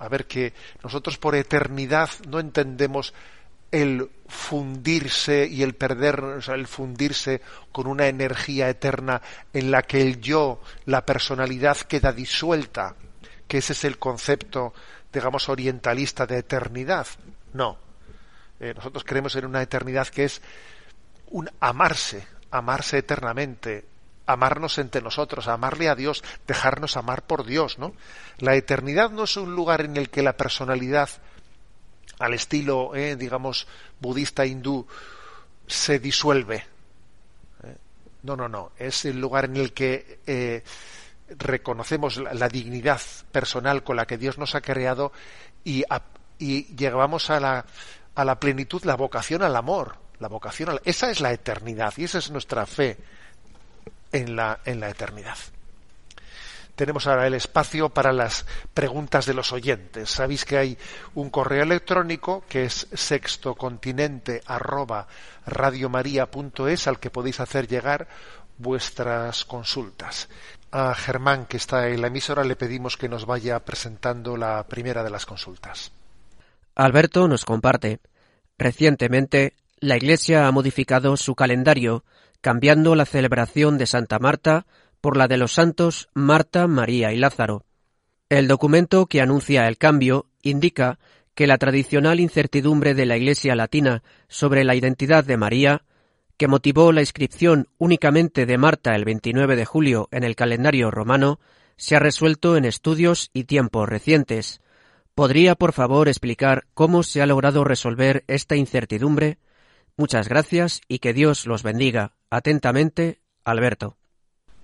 A ver que nosotros por eternidad no entendemos el fundirse y el perder, o sea, el fundirse con una energía eterna en la que el yo, la personalidad queda disuelta, que ese es el concepto, digamos, orientalista de eternidad. No. Eh, nosotros creemos en una eternidad que es un amarse, amarse eternamente, amarnos entre nosotros, amarle a Dios, dejarnos amar por Dios, ¿no? La eternidad no es un lugar en el que la personalidad al estilo, eh, digamos, budista hindú, se disuelve. Eh, no, no, no. Es el lugar en el que eh, reconocemos la, dignidad personal con la que Dios nos ha creado y, y llegamos a la, a la plenitud, la vocación al amor. La vocación a esa es la eternidad y esa es nuestra fe en la, en la eternidad tenemos ahora el espacio para las preguntas de los oyentes. Sabéis que hay un correo electrónico que es sextocontinente arroba radiomaria.es al que podéis hacer llegar vuestras consultas. A Germán, que está en la emisora, le pedimos que nos vaya presentando la primera de las consultas. Alberto nos comparte. Recientemente, la Iglesia ha modificado su calendario, cambiando la celebración de Santa Marta por la de los santos Marta, María y Lázaro. El documento que anuncia el cambio indica que la tradicional incertidumbre de la Iglesia latina sobre la identidad de María, que motivó la inscripción únicamente de Marta el 29 de julio en el calendario romano, se ha resuelto en estudios y tiempos recientes. ¿Podría, por favor, explicar cómo se ha logrado resolver esta incertidumbre? Muchas gracias y que Dios los bendiga. Atentamente, Alberto.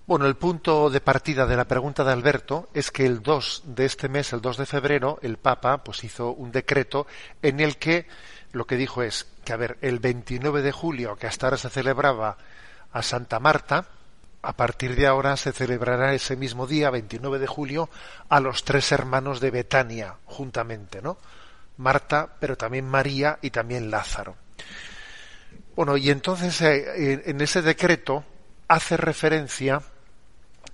Bueno, el punto de partida de la pregunta de Alberto es que el 2 de este mes, el 2 de febrero, el Papa pues hizo un decreto en el que lo que dijo es que, a ver, el 29 de julio, que hasta ahora se celebraba a Santa Marta, a partir de ahora se celebrará ese mismo día, 29 de julio, a los tres hermanos de Betania, juntamente, ¿no? Marta, pero también María y también Lázaro. Bueno, y entonces eh, en ese decreto hace referencia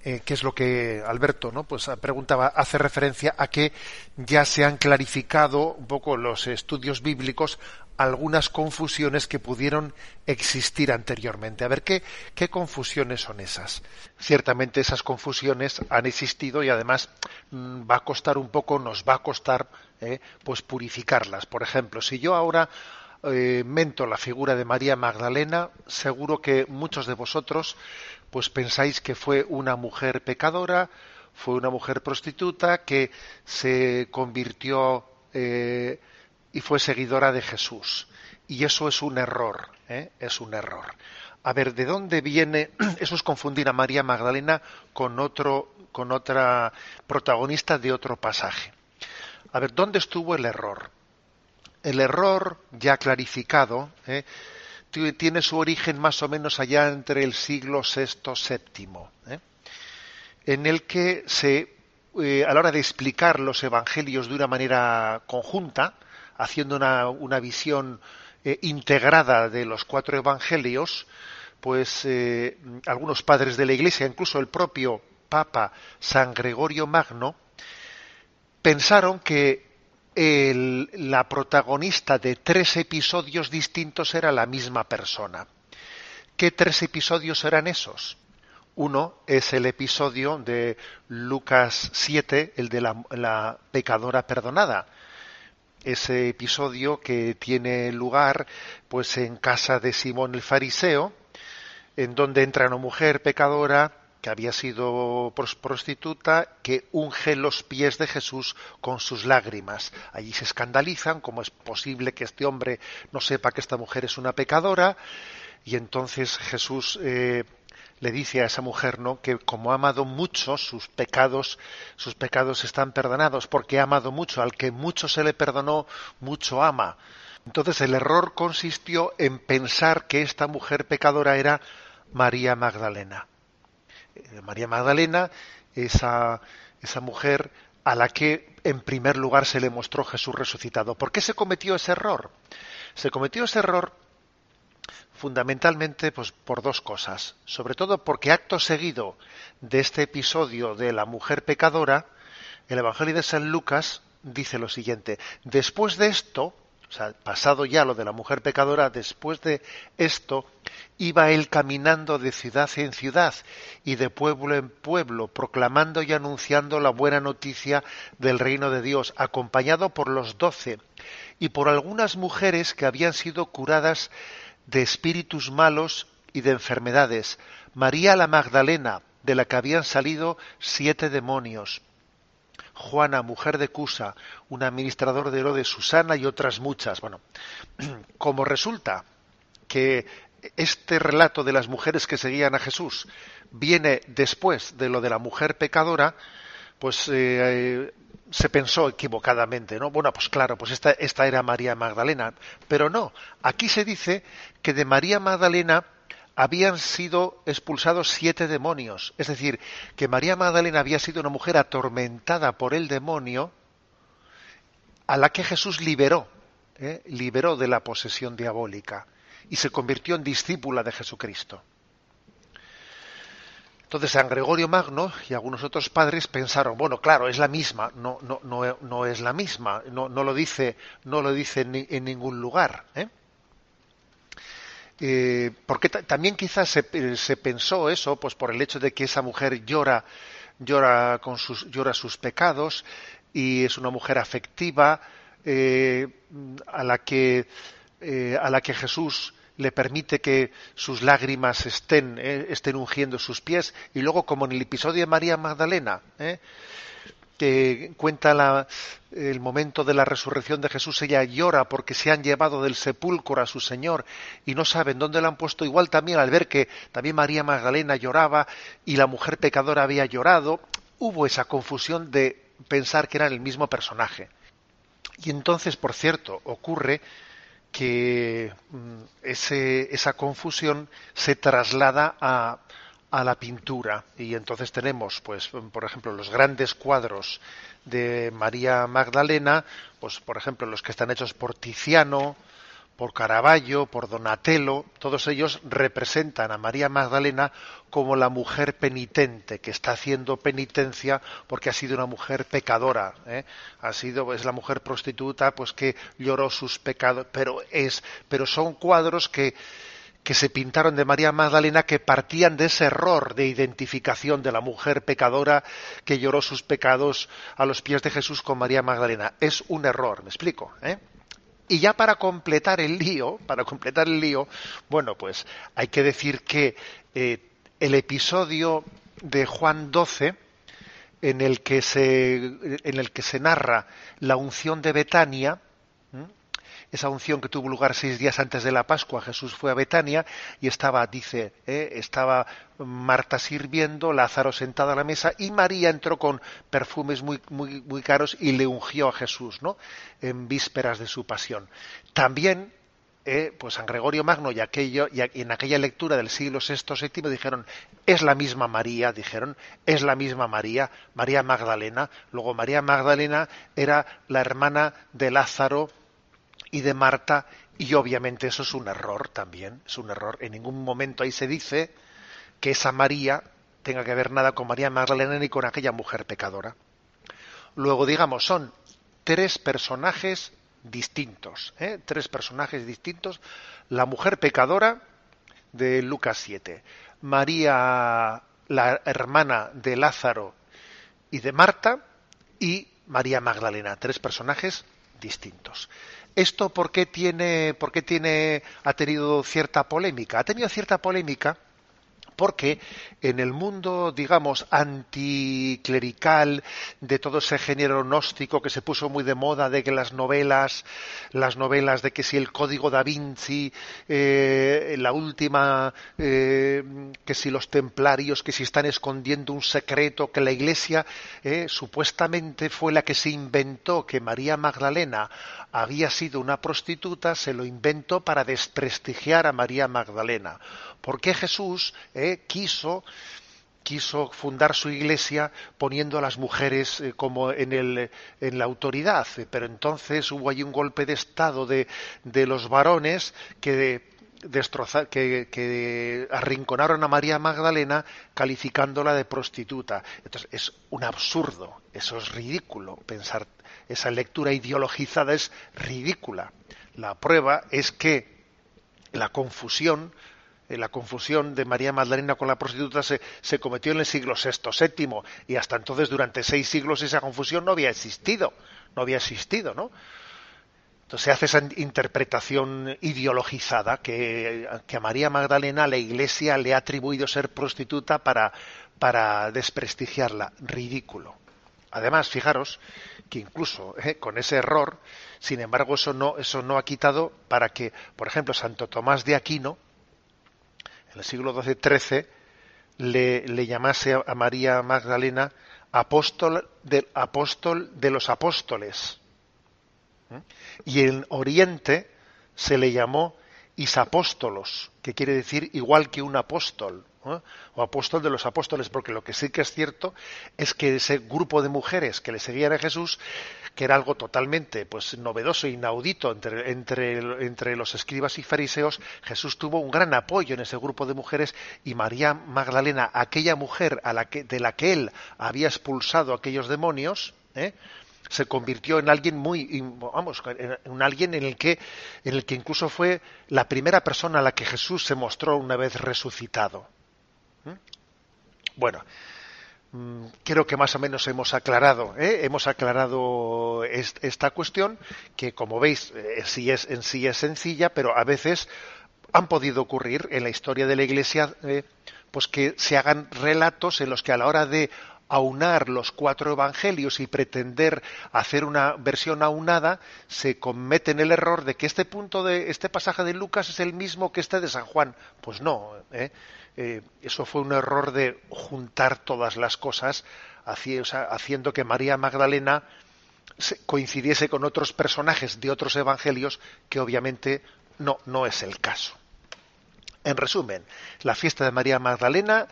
eh, que es lo que Alberto no pues preguntaba hace referencia a que ya se han clarificado un poco los estudios bíblicos algunas confusiones que pudieron existir anteriormente. A ver qué, qué confusiones son esas. Ciertamente esas confusiones han existido y además mm, va a costar un poco, nos va a costar eh, pues purificarlas. Por ejemplo, si yo ahora eh, mento la figura de María Magdalena, seguro que muchos de vosotros pues pensáis que fue una mujer pecadora, fue una mujer prostituta que se convirtió eh, y fue seguidora de Jesús. Y eso es un error, ¿eh? es un error. A ver, ¿de dónde viene? Eso es confundir a María Magdalena con otro, con otra protagonista de otro pasaje. A ver, ¿dónde estuvo el error? El error ya clarificado ¿eh? tiene su origen más o menos allá entre el siglo VI séptimo, ¿eh? en el que se, eh, a la hora de explicar los evangelios de una manera conjunta, haciendo una, visión integrada de los cuatro evangelios, pues algunos padres de la Iglesia, incluso el propio Papa San Gregorio Magno, pensaron que la protagonista de tres episodios distintos era la misma persona. ¿Qué tres episodios eran esos? Uno es el episodio de Lucas 7, el de la, pecadora perdonada. Ese episodio que tiene lugar pues en casa de Simón el fariseo, en donde entra una mujer pecadora que había sido prostituta, que unge los pies de Jesús con sus lágrimas. Allí se escandalizan, cómo es posible que este hombre no sepa que esta mujer es una pecadora, y entonces Jesús eh, le dice a esa mujer, ¿no? que como ha amado mucho, sus pecados, sus pecados están perdonados, porque ha amado mucho, al que mucho se le perdonó, mucho ama. Entonces el error consistió en pensar que esta mujer pecadora era María Magdalena. Eh, María Magdalena, esa, esa mujer a la que en primer lugar se le mostró Jesús resucitado. ¿Por qué se cometió ese error? Se cometió ese error fundamentalmente pues, por dos cosas. Sobre todo porque acto seguido de este episodio de la mujer pecadora, el Evangelio de San Lucas dice lo siguiente. Después de esto, o sea, pasado ya lo de la mujer pecadora, después de esto, iba él caminando de ciudad en ciudad y de pueblo en pueblo, proclamando y anunciando la buena noticia del reino de Dios, acompañado por los doce y por algunas mujeres que habían sido curadas de espíritus malos y de enfermedades, María la Magdalena, de la que habían salido siete demonios, Juana, mujer de Cusa, un administrador de Herodes, Susana y otras muchas. Bueno, como resulta que este relato de las mujeres que seguían a Jesús viene después de lo de la mujer pecadora, pues eh, se pensó equivocadamente, ¿no? Bueno, pues claro, pues esta, esta era María Magdalena, pero no, aquí se dice que de María Magdalena habían sido expulsados siete demonios. Es decir, que María Magdalena había sido una mujer atormentada por el demonio a la que Jesús liberó, ¿eh? liberó de la posesión diabólica y se convirtió en discípula de Jesucristo. Entonces San Gregorio Magno y algunos otros padres pensaron, bueno, claro, es la misma, no, no, no, no es la misma, no, no lo dice, no lo dice en, en ningún lugar. ¿eh? Eh, porque también quizás se, pensó eso, pues por el hecho de que esa mujer llora, llora con sus, llora sus pecados y es una mujer afectiva eh, a la que eh, a la que Jesús le permite que sus lágrimas estén, estén ungiendo sus pies. Y luego como en el episodio de María Magdalena que cuenta el momento de la resurrección de Jesús, ella llora porque se han llevado del sepulcro a su Señor y no saben dónde la han puesto. Igual también al ver que también María Magdalena lloraba y la mujer pecadora había llorado, hubo esa confusión de pensar que eran el mismo personaje. Y entonces, por cierto, ocurre que mm, esa confusión se traslada a, a la pintura y entonces tenemos pues por ejemplo los grandes cuadros de María Magdalena pues por ejemplo los que están hechos por Tiziano por Caravaggio, por Donatello, todos ellos representan a María Magdalena como la mujer penitente que está haciendo penitencia porque ha sido una mujer pecadora, ¿eh? ha sido es la mujer prostituta pues que lloró sus pecados, pero es pero son cuadros que que se pintaron de María Magdalena que partían de ese error de identificación de la mujer pecadora que lloró sus pecados a los pies de Jesús con María Magdalena. Es un error, me explico, ¿eh? Y ya para completar el lío, para completar el lío, bueno, pues hay que decir que eh, el episodio de Juan 12, en el que se, en el que se narra la unción de Betania, esa unción que tuvo lugar seis días antes de la Pascua, Jesús fue a Betania y estaba, dice, eh, estaba Marta sirviendo, Lázaro sentado a la mesa y María entró con perfumes muy, muy, muy caros y le ungió a Jesús, ¿no? En vísperas de su pasión. También eh, pues San Gregorio Magno y, aquello, y en aquella lectura del siglo VI VII dijeron es la misma María, dijeron es la misma María, María Magdalena. Luego María Magdalena era la hermana de Lázaro y de Marta, y obviamente eso es un error también, es un error. En ningún momento ahí se dice que esa María tenga que ver nada con María Magdalena ni con aquella mujer pecadora. Luego, digamos, son tres personajes distintos, ¿eh? tres personajes distintos. La mujer pecadora de Lucas 7, María, la hermana de Lázaro y de Marta, y María Magdalena, tres personajes distintos. ¿Esto por qué tiene, por qué tiene, ha tenido cierta polémica? Ha tenido cierta polémica porque en el mundo, digamos, anticlerical de todo ese género gnóstico que se puso muy de moda de que las novelas, las novelas de que si el código da Vinci, eh, la última, eh, que si los templarios, que si están escondiendo un secreto, que la Iglesia eh, supuestamente fue la que se inventó que María Magdalena había sido una prostituta, se lo inventó para desprestigiar a María Magdalena. ¿Por qué Jesús quiso quiso fundar su iglesia poniendo a las mujeres eh, como en, el, en la autoridad, pero entonces hubo ahí un golpe de estado de, de los varones que destrozar, que, arrinconaron a María Magdalena calificándola de prostituta. Entonces es un absurdo, eso es ridículo, pensar esa lectura ideologizada es ridícula. La prueba es que la confusión la confusión de María Magdalena con la prostituta se, se, cometió en el siglo VI, VII, y hasta entonces durante seis siglos esa confusión no había existido, no había existido, ¿no? Entonces se hace esa interpretación ideologizada que, que a María Magdalena la Iglesia le ha atribuido ser prostituta para, para desprestigiarla. Ridículo. Además, fijaros que incluso eh, con ese error, sin embargo, eso no, eso no ha quitado para que, por ejemplo, Santo Tomás de Aquino, en el siglo XII-XIII, le, le, llamase a María Magdalena apóstol, de, apóstol de los apóstoles. ¿Mm? Y en Oriente se le llamó isapóstolos, que quiere decir igual que un apóstol, o apóstol de los apóstoles, porque lo que sí que es cierto es que ese grupo de mujeres que le seguían a Jesús que era algo totalmente pues novedoso, inaudito entre, entre, entre los escribas y fariseos, Jesús tuvo un gran apoyo en ese grupo de mujeres y María Magdalena, aquella mujer a la que, de la que él había expulsado aquellos demonios, ¿eh? se convirtió en alguien muy vamos en alguien en el que en el que incluso fue la primera persona a la que Jesús se mostró una vez resucitado ¿Mm? bueno creo que más o menos hemos aclarado, ¿eh? hemos aclarado esta cuestión que, como veis, eh, sí es, en sí es sencilla, pero a veces han podido ocurrir en la historia de la Iglesia, eh, pues que se hagan relatos en los que a la hora de aunar los cuatro evangelios y pretender hacer una versión aunada, se cometen el error de que este punto de este pasaje de Lucas es el mismo que este de San Juan. Pues no, ¿eh? Eh, eso fue un error de juntar todas las cosas, haciendo que María Magdalena coincidiese con otros personajes de otros evangelios que obviamente no, no es el caso. En resumen, la fiesta de María Magdalena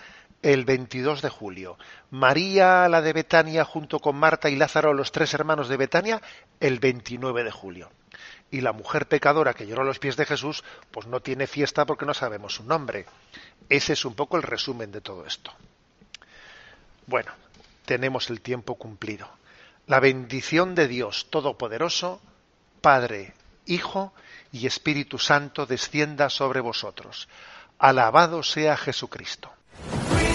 el 22 de julio. María, la de Betania, junto con Marta y Lázaro, los tres hermanos de Betania, el 29 de julio. Y la mujer pecadora que lloró a los pies de Jesús, pues no tiene fiesta porque no sabemos su nombre. Ese es un poco el resumen de todo esto. Bueno, tenemos el tiempo cumplido. La bendición de Dios Todopoderoso, Padre, Hijo y Espíritu Santo descienda sobre vosotros. Alabado sea Jesucristo.